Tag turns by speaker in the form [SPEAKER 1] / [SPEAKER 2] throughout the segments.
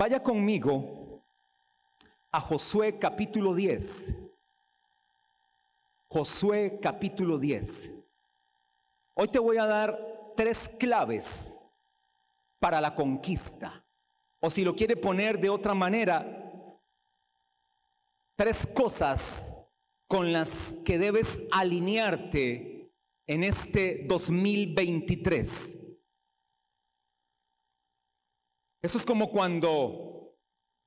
[SPEAKER 1] Vaya conmigo a Josué capítulo 10. Josué capítulo 10. Hoy te voy a dar tres claves para la conquista. O si lo quiere poner de otra manera, tres cosas con las que debes alinearte en este 2023. Eso es como cuando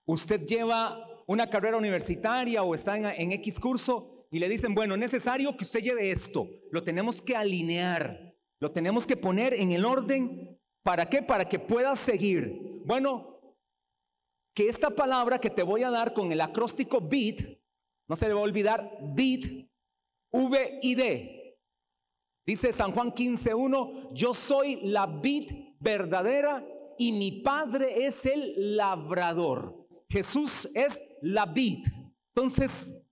[SPEAKER 1] usted lleva una carrera universitaria o está en, X curso y le dicen, bueno, es necesario que usted lleve esto, lo tenemos que alinear, lo tenemos que poner en el orden. ¿Para qué? Para que pueda seguir. Bueno, que esta palabra que te voy a dar con el acróstico BID, no se le va a olvidar, BID, V y D. Dice San Juan 15.1, yo soy la vid verdadera y mi padre es el labrador. Jesús es la vid. Entonces,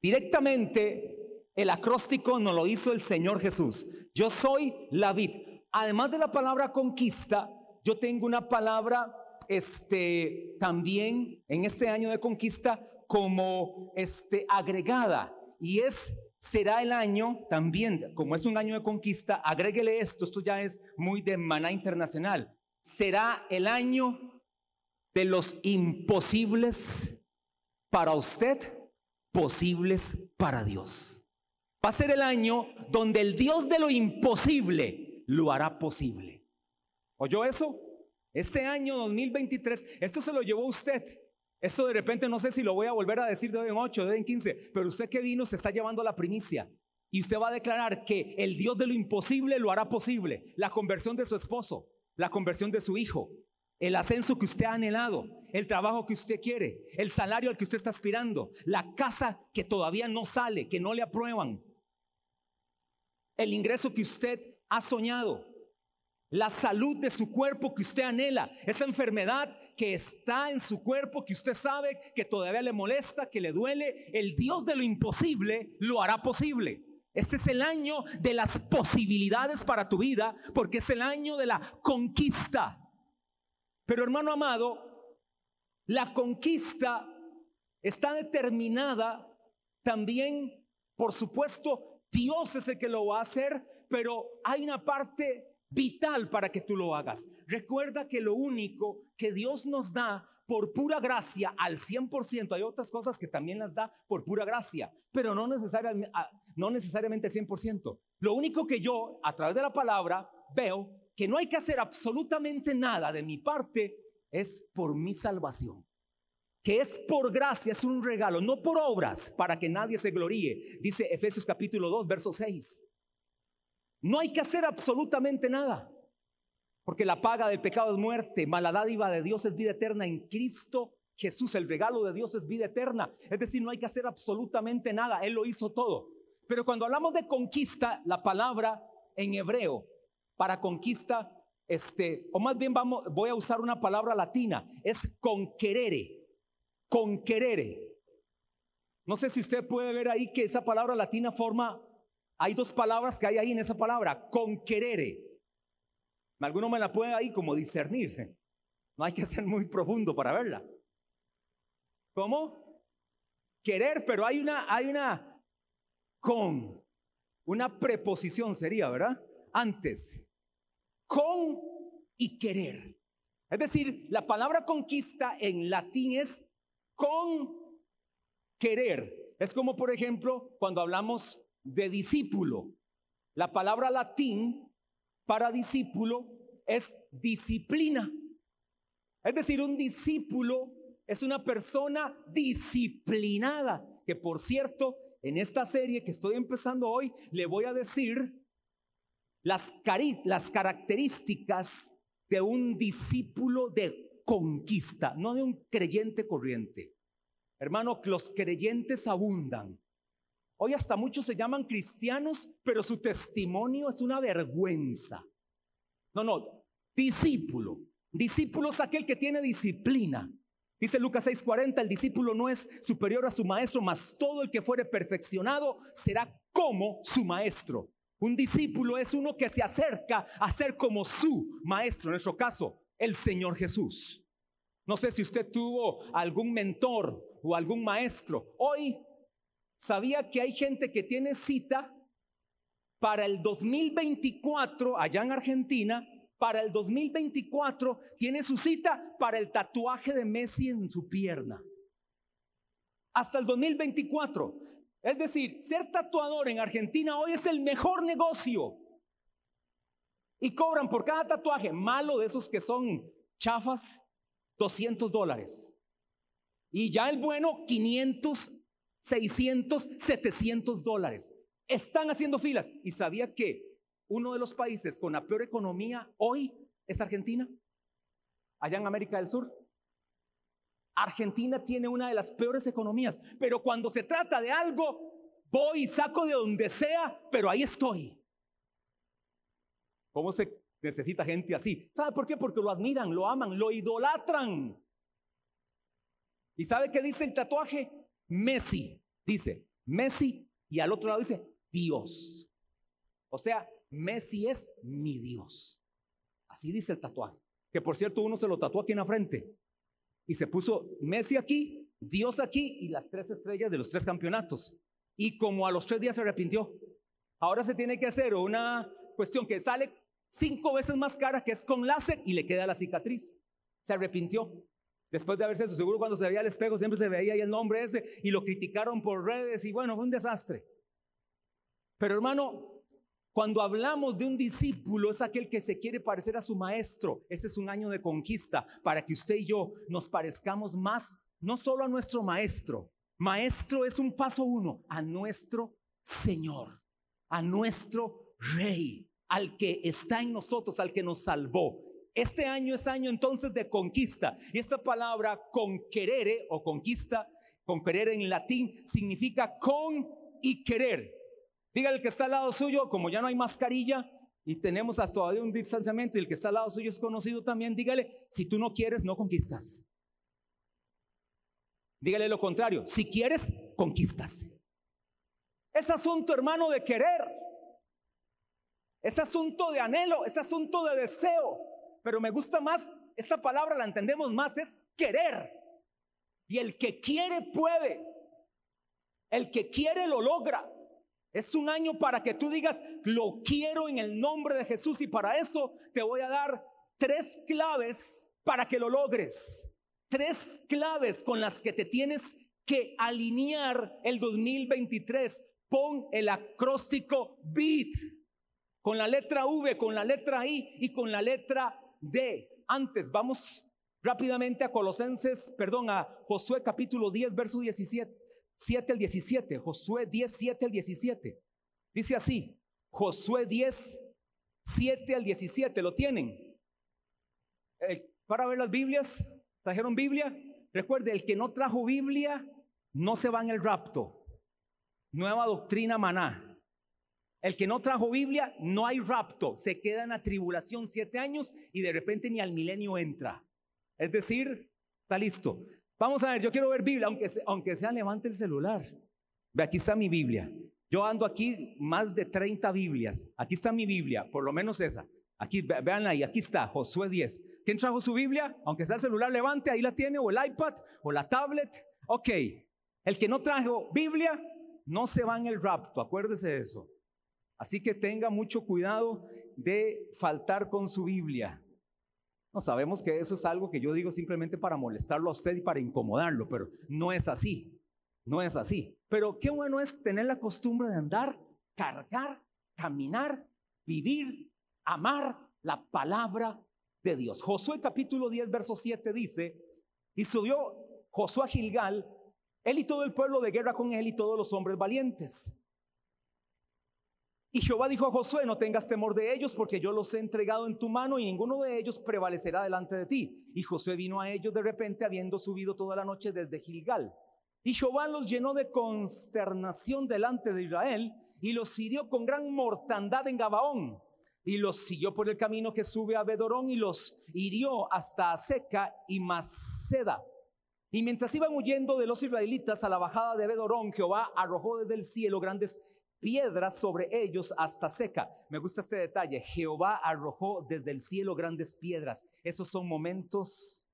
[SPEAKER 1] directamente el acróstico nos lo hizo el Señor Jesús. Yo soy la vid. Además de la palabra conquista, yo tengo una palabra este también en este año de conquista como este agregada y es será el año también, como es un año de conquista, agréguele esto, esto ya es muy de maná internacional será el año de los imposibles para usted, posibles para Dios. Va a ser el año donde el Dios de lo imposible lo hará posible. ¿Oyó eso? Este año 2023, esto se lo llevó usted. Esto de repente no sé si lo voy a volver a decir de hoy en 8, de hoy en 15, pero usted que vino se está llevando la primicia. Y usted va a declarar que el Dios de lo imposible lo hará posible. La conversión de su esposo, la conversión de su hijo, el ascenso que usted ha anhelado, el trabajo que usted quiere, el salario al que usted está aspirando, la casa que todavía no sale, que no le aprueban, el ingreso que usted ha soñado, la salud de su cuerpo que usted anhela, esa enfermedad que está en su cuerpo que usted sabe que todavía le molesta, que le duele, el Dios de lo imposible lo hará posible. Este es el año de las posibilidades para tu vida porque es el año de la conquista. Pero hermano amado, la conquista está determinada también, por supuesto, Dios es el que lo va a hacer, pero hay una parte vital para que tú lo hagas. Recuerda que lo único que Dios nos da por pura gracia al 100%. Hay otras cosas que también las da por pura gracia, pero no, necesariamente, ah, no necesariamente 100%. Lo único que yo, a través de la palabra, veo que no hay que hacer absolutamente nada de mi parte es por mi salvación. Que es por gracia, es un regalo, no por obras, para que nadie se gloríe. Dice Efesios capítulo 2, verso 6. No hay que hacer absolutamente nada. Porque la paga del pecado es muerte, mala dádiva de Dios es vida eterna en Cristo Jesús. El regalo de Dios es vida eterna. Es decir, no hay que hacer absolutamente nada. Él lo hizo todo. Pero cuando hablamos de conquista, la palabra en hebreo para conquista, este, o más bien vamos, voy a usar una palabra latina, es conquerere. Conquerere. No sé si usted puede ver ahí que esa palabra latina forma, hay dos palabras que hay ahí en esa palabra, conquerere. Alguno me la puede ahí como discernirse. No hay que ser muy profundo para verla. ¿Cómo? Querer, pero hay una, hay una con, una preposición sería, ¿verdad? Antes. Con y querer. Es decir, la palabra conquista en latín es con querer. Es como, por ejemplo, cuando hablamos de discípulo. La palabra latín para discípulo es disciplina. Es decir, un discípulo es una persona disciplinada, que por cierto, en esta serie que estoy empezando hoy, le voy a decir las, características de un discípulo de conquista, no de un creyente corriente. Hermano, los creyentes abundan, Hoy hasta muchos se llaman cristianos, pero su testimonio es una vergüenza. No, no, discípulo. Discípulo es aquel que tiene disciplina. Dice Lucas 6:40, el discípulo no es superior a su maestro, mas todo el que fuere perfeccionado será como su maestro. Un discípulo es uno que se acerca a ser como su maestro, en nuestro caso, el Señor Jesús. No sé si usted tuvo algún mentor o algún maestro. Hoy sabía que hay gente que tiene cita para el 2024 allá en Argentina. Para el 2024 tiene su cita para el tatuaje de Messi en su pierna. Hasta el 2024. Es decir, ser tatuador en Argentina hoy es el mejor negocio. Y cobran por cada tatuaje malo de esos que son chafas, 200 dólares. Y ya el bueno, 500, 600, 700 dólares. Están haciendo filas. ¿Y sabía que uno de los países con la peor economía hoy es Argentina? Allá en América del Sur. Argentina tiene una de las peores economías, pero cuando se trata de algo, voy y saco de donde sea, pero ahí estoy. ¿Cómo se necesita gente así? ¿Sabe por qué? Porque lo admiran, lo aman, lo idolatran. ¿Y sabe qué dice el tatuaje? Messi. Dice Messi y al otro lado dice Dios. O sea, Messi es mi Dios. Así dice el tatuaje. Que por cierto uno se lo tatuó aquí en la frente. Y se puso Messi aquí, Dios aquí y las tres estrellas de los tres campeonatos. Y como a los tres días se arrepintió. Ahora se tiene que hacer una cuestión que sale cinco veces más cara, que es con láser y le queda la cicatriz. Se arrepintió. Después de haberse seguro cuando se veía al espejo siempre se veía ahí el nombre ese y lo criticaron por redes y bueno, fue un desastre. Pero hermano, cuando hablamos de un discípulo es aquel que se quiere parecer a su maestro. Ese es un año de conquista para que usted y yo nos parezcamos más, no solo a nuestro maestro. Maestro es un paso uno, a nuestro Señor, a nuestro Rey al que está en nosotros, al que nos salvó. Este año es año entonces de conquista. Y esta palabra conquerere o conquista, conquerer en latín, significa con y querer. Dígale que está al lado suyo, como ya no hay mascarilla y tenemos hasta todavía un distanciamiento y el que está al lado suyo es conocido también, dígale, si tú no quieres, no conquistas. Dígale lo contrario, si quieres, conquistas. Es asunto, hermano, de querer. Es asunto de anhelo, es asunto de deseo. Pero me gusta más, esta palabra la entendemos más, es querer. Y el que quiere puede. El que quiere lo logra. Es un año para que tú digas, lo quiero en el nombre de Jesús y para eso te voy a dar tres claves para que lo logres. Tres claves con las que te tienes que alinear el 2023. Pon el acróstico BEAT con la letra V, con la letra I y con la letra D. Antes, vamos rápidamente a Colosenses, perdón, a Josué capítulo 10, verso 17, 7 al 17. Josué 10, 7 al 17. Dice así, Josué 10, 7 al 17. ¿Lo tienen? para ver las Biblias, ¿trajeron Biblia? Recuerde, el que no trajo Biblia no se va en el rapto. Nueva doctrina maná. El que no trajo Biblia, no hay rapto, se queda en la tribulación siete años y de repente ni al milenio entra. Es decir, está listo. Vamos a ver, yo quiero ver Biblia, aunque sea, aunque sea levante el celular. Ve, aquí está mi Biblia. Yo ando aquí más de 30 Biblias. Aquí está mi Biblia, por lo menos esa. Aquí, veanla ahí, aquí está, Josué 10. ¿Quién trajo su Biblia? Aunque sea el celular, levante, ahí la tiene, o el iPad, o la tablet. Ok, el que no trajo Biblia, no se va en el rapto, acuérdese de eso. Así que tenga mucho cuidado de faltar con su Biblia. No sabemos que eso es algo que yo digo simplemente para molestarlo a usted y para incomodarlo, pero no es así. No es así. Pero qué bueno es tener la costumbre de andar, cargar, caminar, vivir, amar la palabra de Dios. Josué capítulo 10, verso 7 dice, y subió Josué a Gilgal, él y todo el pueblo de guerra con él y todos los hombres valientes. Y Jehová dijo a Josué, no tengas temor de ellos, porque yo los he entregado en tu mano y ninguno de ellos prevalecerá delante de ti. Y Josué vino a ellos de repente, habiendo subido toda la noche desde Gilgal. Y Jehová los llenó de consternación delante de Israel y los hirió con gran mortandad en Gabaón. Y los siguió por el camino que sube a Bedorón y los hirió hasta Seca y Maceda. Y mientras iban huyendo de los israelitas a la bajada de Bedorón, Jehová arrojó desde el cielo grandes piedras sobre ellos hasta seca. Me gusta este detalle. Jehová arrojó desde el cielo grandes piedras. Esos son momentos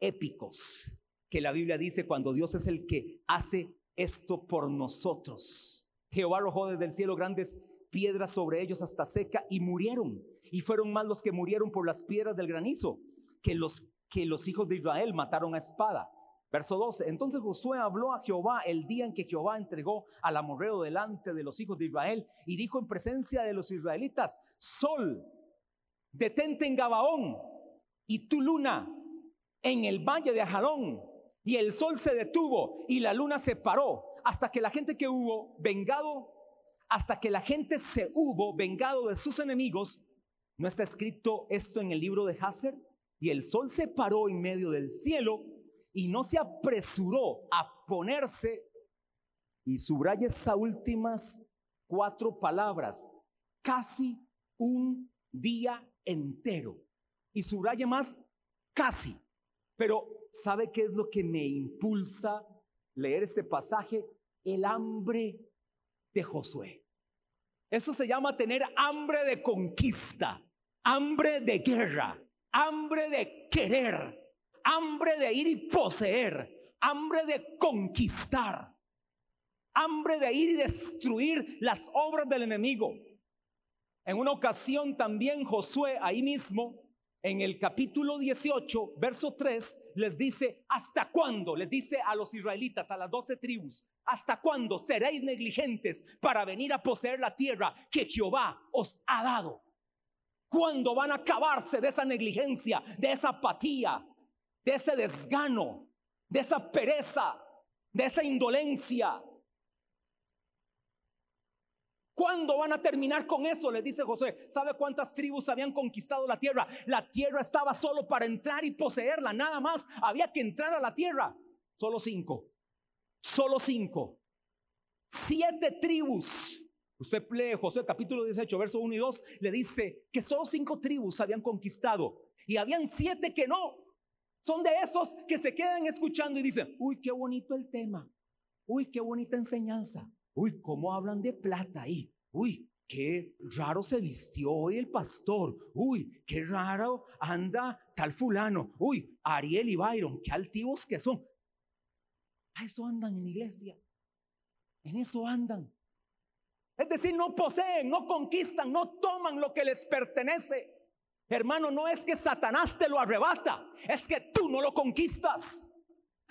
[SPEAKER 1] épicos que la Biblia dice cuando Dios es el que hace esto por nosotros. Jehová arrojó desde el cielo grandes piedras sobre ellos hasta seca y murieron. Y fueron más los que murieron por las piedras del granizo que los que los hijos de Israel mataron a espada. Verso 12. Entonces Josué habló a Jehová el día en que Jehová entregó al amorreo delante de los hijos de Israel y dijo en presencia de los israelitas, Sol, detente en Gabaón y tu luna en el valle de Ajalón. Y el sol se detuvo y la luna se paró hasta que la gente que hubo vengado, hasta que la gente se hubo vengado de sus enemigos. ¿No está escrito esto en el libro de Hazer? Y el sol se paró en medio del cielo y no se apresuró a ponerse. Y subraya esas últimas cuatro palabras, casi un día entero. Y subraya más, casi. Pero ¿sabe qué es lo que me impulsa leer este pasaje? El hambre de Josué. Eso se llama tener hambre de conquista, hambre de guerra, hambre de querer, hambre de ir y poseer, hambre de conquistar, hambre de ir y destruir las obras del enemigo. En una ocasión también Josué ahí mismo en el capítulo 18, verso 3, les dice, ¿hasta cuándo? Les dice a los israelitas, a las doce tribus, ¿hasta cuándo seréis negligentes para venir a poseer la tierra que Jehová os ha dado? ¿Cuándo van a acabarse de esa negligencia, de esa apatía, de ese desgano, de esa pereza, de esa indolencia? ¿Cuándo van a terminar con eso? Le dice José. ¿Sabe cuántas tribus habían conquistado la tierra? La tierra estaba solo para entrar y poseerla, nada más. Había que entrar a la tierra. Solo cinco. Solo cinco. Siete tribus. Usted lee José capítulo 18, verso 1 y 2, le dice que solo cinco tribus habían conquistado y habían siete que no. Son de esos que se quedan escuchando y dicen, uy, qué bonito el tema. Uy, qué bonita enseñanza. Uy, ¿cómo hablan de plata ahí? Uy, qué raro se vistió hoy el pastor. Uy, qué raro anda tal fulano. Uy, Ariel y Byron, qué altivos que son. A eso andan en iglesia. En eso andan. Es decir, no poseen, no conquistan, no toman lo que les pertenece. Hermano, no es que Satanás te lo arrebata, es que tú no lo conquistas.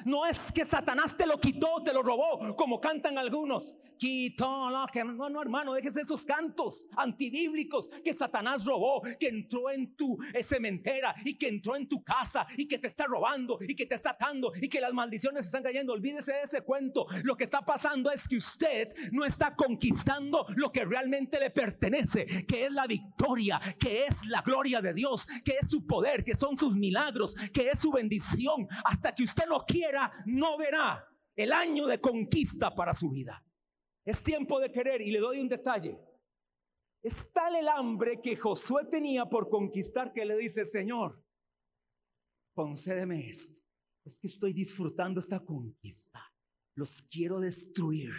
[SPEAKER 1] No es que Satanás te lo quitó, te lo robó, como cantan algunos quitó lo que no, no, hermano, déjese esos cantos antibíblicos que Satanás robó, que entró en tu eh, cementera y que entró en tu casa y que te está robando y que te está atando y que las maldiciones están cayendo. Olvídese de ese cuento. Lo que está pasando es que usted no está conquistando lo que realmente le pertenece, que es la victoria, que es la gloria de Dios, que es su poder, que son sus milagros, que es su bendición. Hasta que usted no quiera, no verá el año de conquista para su vida. Es tiempo de querer y le doy un detalle. Es tal el hambre que Josué tenía por conquistar que le dice, Señor, concédeme esto. Es que estoy disfrutando esta conquista. Los quiero destruir.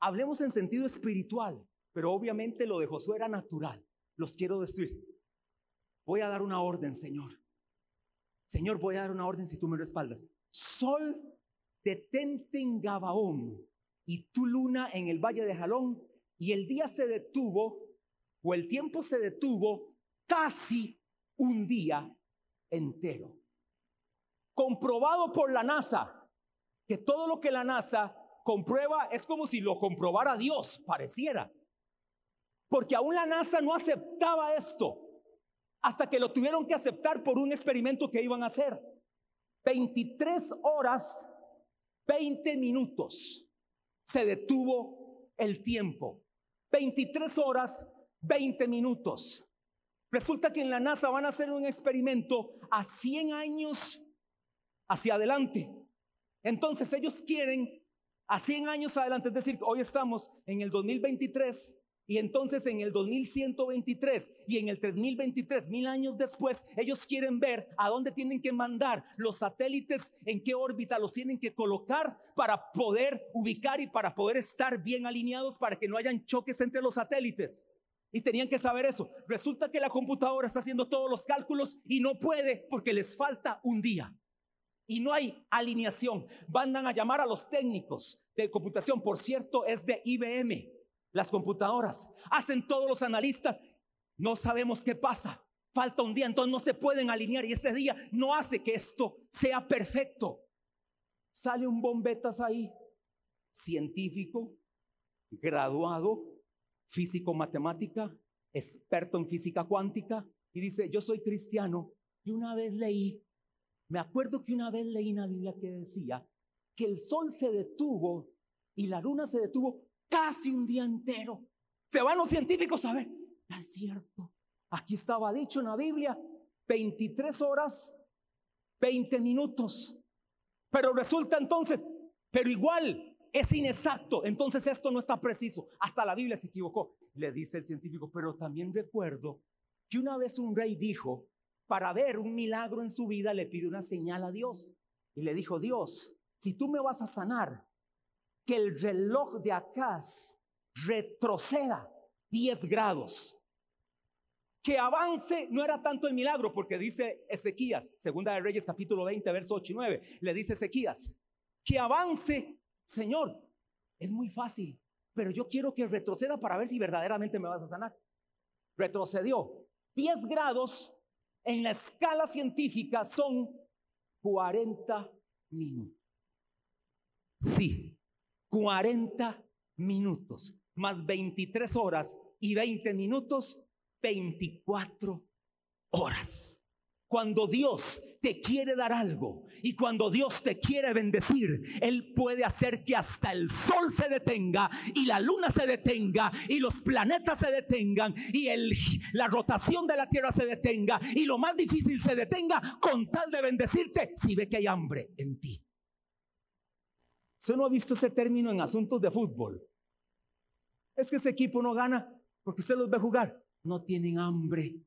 [SPEAKER 1] Hablemos en sentido espiritual, pero obviamente lo de Josué era natural. Los quiero destruir. Voy a dar una orden, Señor. Señor, voy a dar una orden si tú me respaldas. Sol, detente en Gabaón y tu luna en el valle de Jalón, y el día se detuvo, o el tiempo se detuvo casi un día entero. Comprobado por la NASA, que todo lo que la NASA comprueba es como si lo comprobara Dios, pareciera. Porque aún la NASA no aceptaba esto, hasta que lo tuvieron que aceptar por un experimento que iban a hacer. 23 horas, 20 minutos se detuvo el tiempo. 23 horas, 20 minutos. Resulta que en la NASA van a hacer un experimento a 100 años hacia adelante. Entonces ellos quieren a 100 años adelante, es decir, hoy estamos en el 2023 y entonces en el 2123 y en el 3023, mil años después, ellos quieren ver a dónde tienen que mandar los satélites, en qué órbita los tienen que colocar para poder ubicar y para poder estar bien alineados para que no hayan choques entre los satélites. Y tenían que saber eso. Resulta que la computadora está haciendo todos los cálculos y no puede porque les falta un día. Y no hay alineación. Van a llamar a los técnicos de computación. Por cierto, es de IBM. Las computadoras. Hacen todos los analistas. No sabemos qué pasa. Falta un día, entonces no se pueden alinear y ese día no hace que esto sea perfecto. Sale un bombetas ahí, científico, graduado, físico matemática, experto en física cuántica, y dice, yo soy cristiano y una vez leí, me acuerdo que una vez leí una Biblia que decía que el sol se detuvo y la luna se detuvo casi un día entero. Se van los científicos a ver, no es cierto. Aquí estaba dicho en la Biblia, 23 horas, 20 minutos. Pero resulta entonces, pero igual es inexacto, entonces esto no está preciso. Hasta la Biblia se equivocó. Le dice el científico, pero también recuerdo que una vez un rey dijo, para ver un milagro en su vida le pide una señal a Dios. Y le dijo, Dios, si tú me vas a sanar, que el reloj de Acaz retroceda 10 grados. Que avance no era tanto el milagro, porque dice Ezequías, segunda de Reyes capítulo 20, verso 8 y 9, le dice Ezequías, que avance Señor, es muy fácil, pero yo quiero que retroceda para ver si verdaderamente me vas a sanar. Retrocedió. 10 grados en la escala científica son 40 minutos. Sí, 40 minutos, más 23 horas y 20 minutos, 24 horas. Cuando Dios te quiere dar algo y cuando Dios te quiere bendecir, Él puede hacer que hasta el sol se detenga y la luna se detenga y los planetas se detengan y la rotación de la tierra se detenga y lo más difícil se detenga con tal de bendecirte si ve que hay hambre en ti. ¿Usted no ha visto ese término en asuntos de fútbol? Es que ese equipo no gana porque usted los ve jugar. No tienen hambre.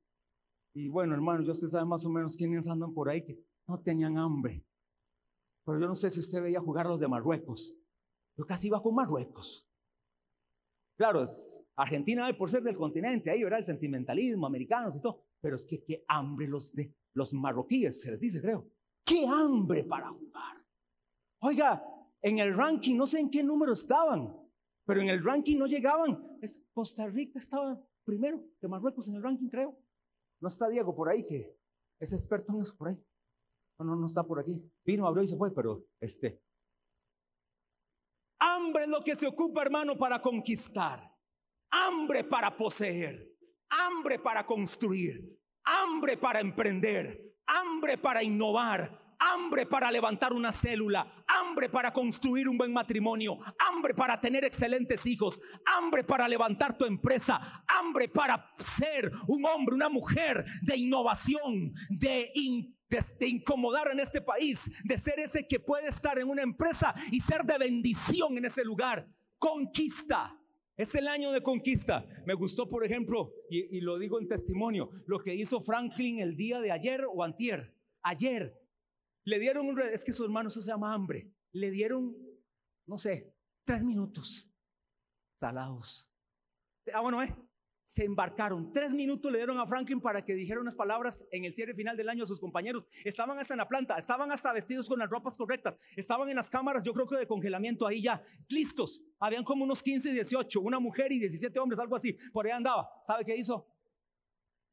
[SPEAKER 1] Y bueno, hermano, yo usted sabe más o menos quiénes andan por ahí que no tenían hambre. Pero yo no sé si usted veía jugar los de Marruecos. Yo casi iba con Marruecos. Claro, es Argentina por ser del continente, ahí verá el sentimentalismo, americanos y todo. Pero es que qué hambre los de los marroquíes, se les dice, creo. Qué hambre para jugar. Oiga, en el ranking, no sé en qué número estaban, pero en el ranking no llegaban. Es, Costa Rica estaba primero de Marruecos en el ranking, creo. No está Diego por ahí que es experto en eso por ahí. No, no, no está por aquí. Vino, abrió y se fue, pero este. Hambre es lo que se ocupa, hermano, para conquistar. Hambre para poseer. Hambre para construir. Hambre para emprender. Hambre para innovar hambre para levantar una célula, hambre para construir un buen matrimonio, hambre para tener excelentes hijos, hambre para levantar tu empresa, hambre para ser un hombre, una mujer de innovación, de, incomodar en este país, de ser ese que puede estar en una empresa y ser de bendición en ese lugar. Conquista. Es el año de conquista. Me gustó, por ejemplo, y, y, lo digo en testimonio, lo que hizo Franklin el día de ayer o antier. Ayer le dieron un, es que su hermano se llama hambre. Le dieron, no sé, tres minutos salados. Ah, bueno, eh. Se embarcaron. Tres minutos le dieron a Franklin para que dijera unas palabras en el cierre final del año a sus compañeros. Estaban hasta en la planta, estaban hasta vestidos con las ropas correctas, estaban en las cámaras, yo creo que de congelamiento ahí ya, listos. Habían como unos 15 y 18, una mujer y 17 hombres, algo así. Por ahí andaba. ¿Sabe qué hizo?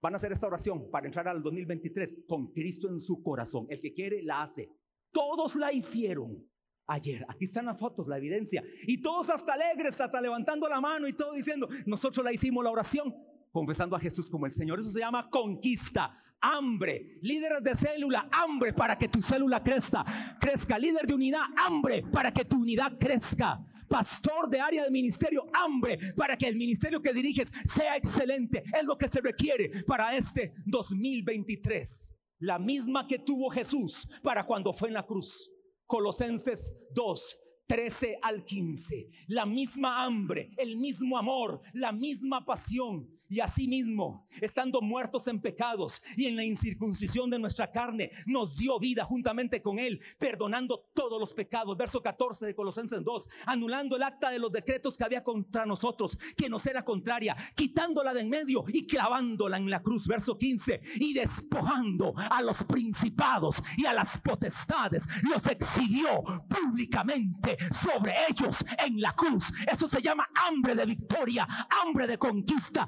[SPEAKER 1] Van a hacer esta oración para entrar al 2023 con Cristo en su corazón. El que quiere, la hace. Todos la hicieron ayer. Aquí están las fotos, la evidencia. Y todos hasta alegres, hasta levantando la mano y todo diciendo, nosotros la hicimos la oración, confesando a Jesús como el Señor. Eso se llama conquista. Hambre, líderes de célula, hambre para que tu célula crezca, crezca, líder de unidad, hambre para que tu unidad crezca pastor de área de ministerio, hambre para que el ministerio que diriges sea excelente. Es lo que se requiere para este 2023. La misma que tuvo Jesús para cuando fue en la cruz. Colosenses 2, 13 al 15. La misma hambre, el mismo amor, la misma pasión. Y asimismo, estando muertos en pecados y en la incircuncisión de nuestra carne, nos dio vida juntamente con Él, perdonando todos los pecados. Verso 14 de Colosenses 2, anulando el acta de los decretos que había contra nosotros, que nos era contraria, quitándola de en medio y clavándola en la cruz. Verso 15, y despojando a los principados y a las potestades, los exhibió públicamente sobre ellos en la cruz. Eso se llama hambre de victoria, hambre de conquista.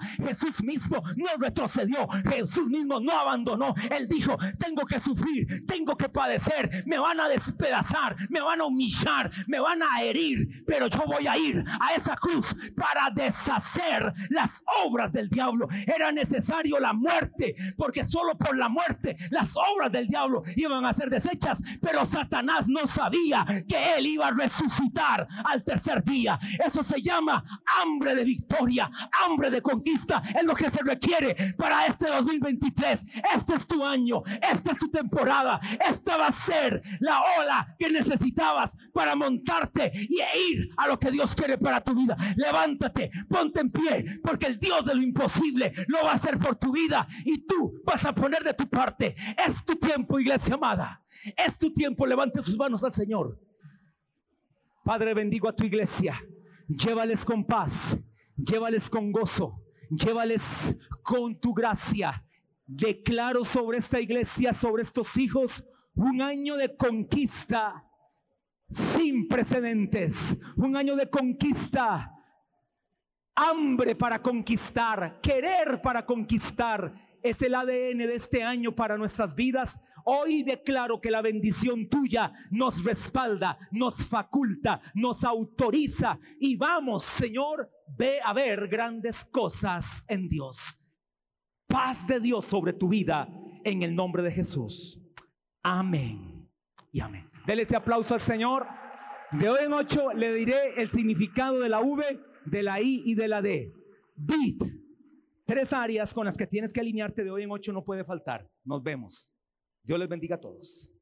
[SPEAKER 1] Mismo no retrocedió, Jesús mismo no abandonó. Él dijo, tengo que sufrir, tengo que padecer, me van a despedazar, me van a humillar, me van a herir, pero yo voy a ir a esa cruz para deshacer las obras del diablo. Era necesario la muerte, porque solo por la muerte las obras del diablo iban a ser desechas, pero Satanás no sabía que él iba a resucitar al tercer día. Eso se llama hambre de victoria, hambre de conquista. Es lo que se requiere para este 2023. Este es tu año, esta es tu temporada. Esta va a ser la ola que necesitabas para montarte y ir a lo que Dios quiere para tu vida. Levántate, ponte en pie, porque el Dios de lo imposible lo va a hacer por tu vida y tú vas a poner de tu parte. Es tu tiempo, iglesia amada. Es tu tiempo. Levante sus manos al Señor. Padre, bendigo a tu iglesia. Llévales con paz, llévales con gozo, llévales con tu gracia. Declaro sobre esta iglesia, sobre estos hijos, un año de conquista sin precedentes, un año de conquista, hambre para conquistar, querer para conquistar. Es el ADN de este año para nuestras vidas. Hoy declaro que la bendición tuya nos respalda, nos faculta, nos autoriza y vamos, Señor, ve a ver grandes cosas en Dios. Paz de Dios sobre tu vida en el nombre de Jesús. Amén y amén. Dele ese aplauso al Señor. De hoy en ocho le diré el significado de la V, de la I y de la D. Beat. Tres áreas con las que tienes que alinearte de hoy en ocho no puede faltar. Nos vemos. Dios les bendiga a todos.